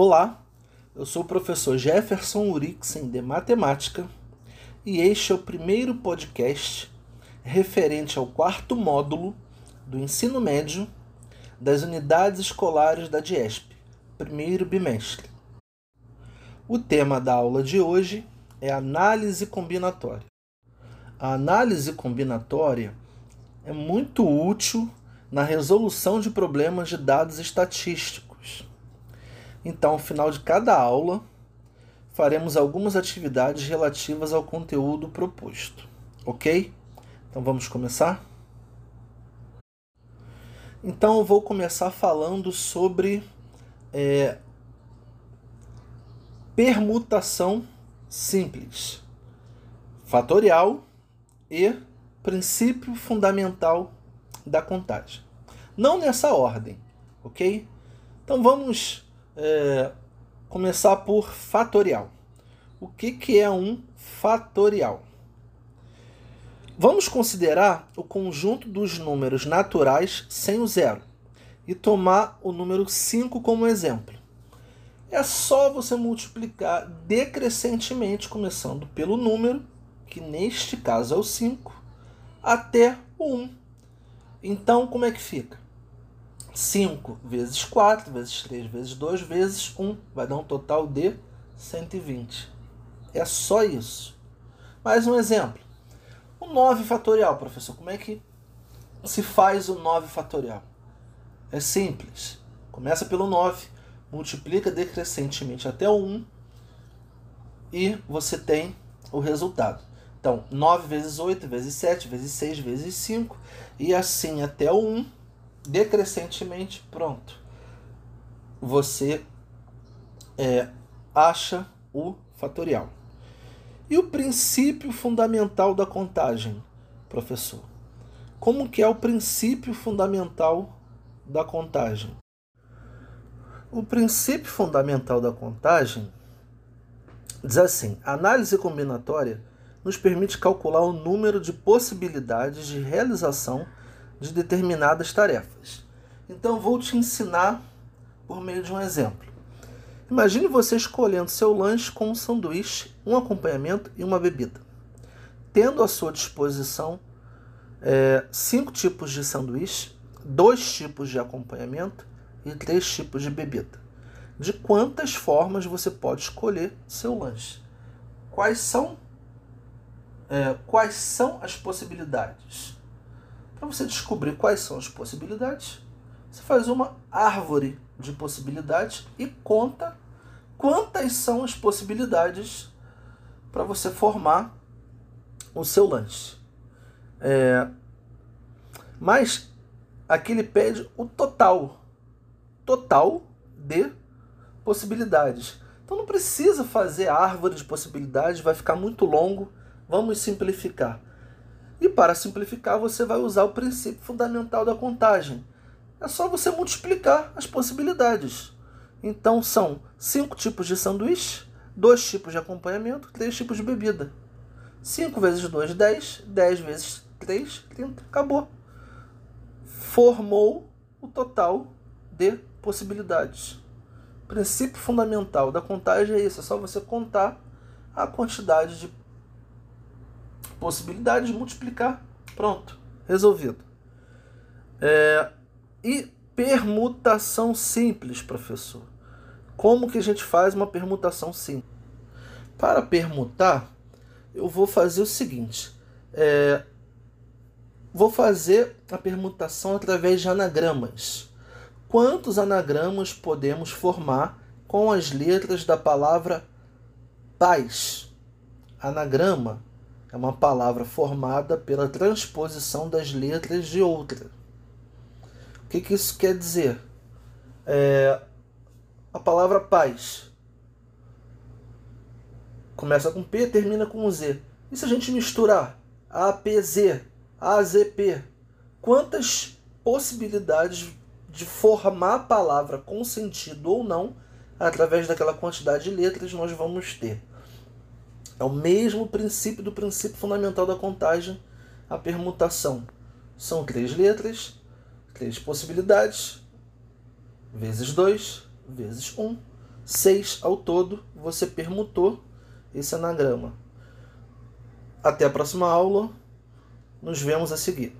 Olá, eu sou o professor Jefferson Urixen de Matemática e este é o primeiro podcast referente ao quarto módulo do ensino médio das unidades escolares da DIESP, primeiro bimestre. O tema da aula de hoje é análise combinatória. A análise combinatória é muito útil na resolução de problemas de dados estatísticos. Então, ao final de cada aula, faremos algumas atividades relativas ao conteúdo proposto, ok? Então vamos começar? Então eu vou começar falando sobre é, permutação simples, fatorial e princípio fundamental da contagem. Não nessa ordem, ok? Então vamos é, começar por fatorial. O que, que é um fatorial? Vamos considerar o conjunto dos números naturais sem o zero e tomar o número 5 como exemplo. É só você multiplicar decrescentemente, começando pelo número, que neste caso é o 5, até o 1. Então, como é que fica? 5 vezes 4, vezes 3, vezes 2, vezes 1. Vai dar um total de 120. É só isso. Mais um exemplo. O 9 fatorial, professor, como é que se faz o 9 fatorial? É simples. Começa pelo 9, multiplica decrescentemente até o 1 e você tem o resultado. Então, 9 vezes 8, vezes 7, vezes 6, vezes 5, e assim até o 1, decrescentemente, pronto. Você é, acha o fatorial. E o princípio fundamental da contagem, professor? Como que é o princípio fundamental da contagem? O princípio fundamental da contagem diz assim: a análise combinatória nos permite calcular o número de possibilidades de realização de determinadas tarefas. Então vou te ensinar por meio de um exemplo. Imagine você escolhendo seu lanche com um sanduíche, um acompanhamento e uma bebida. Tendo à sua disposição é, cinco tipos de sanduíche, dois tipos de acompanhamento e três tipos de bebida. De quantas formas você pode escolher seu lanche? Quais são, é, quais são as possibilidades? Para você descobrir quais são as possibilidades, você faz uma árvore de possibilidades e conta quantas são as possibilidades para você formar o seu lanche. É, mas aqui ele pede o total, total de possibilidades. Então não precisa fazer árvore de possibilidades, vai ficar muito longo. Vamos simplificar. E para simplificar, você vai usar o princípio fundamental da contagem é só você multiplicar as possibilidades. Então são cinco tipos de sanduíche, dois tipos de acompanhamento, três tipos de bebida. 5 vezes 2, 10. 10 vezes 3, 30. Acabou. Formou o total de possibilidades. O princípio fundamental da contagem é isso: é só você contar a quantidade de possibilidades, multiplicar. Pronto, resolvido. É, e permutação simples, professor. Como que a gente faz uma permutação simples? Para permutar, eu vou fazer o seguinte: é, vou fazer a permutação através de anagramas. Quantos anagramas podemos formar com as letras da palavra paz? Anagrama é uma palavra formada pela transposição das letras de outra. O que, que isso quer dizer? É, a palavra paz começa com P, termina com Z. E se a gente misturar APZ, AZP, quantas possibilidades de formar a palavra com sentido ou não através daquela quantidade de letras nós vamos ter? É o mesmo princípio do princípio fundamental da contagem, a permutação. São três letras, três possibilidades, vezes 2, vezes 1, um, Seis ao todo, você permutou esse anagrama. Até a próxima aula. Nos vemos a seguir.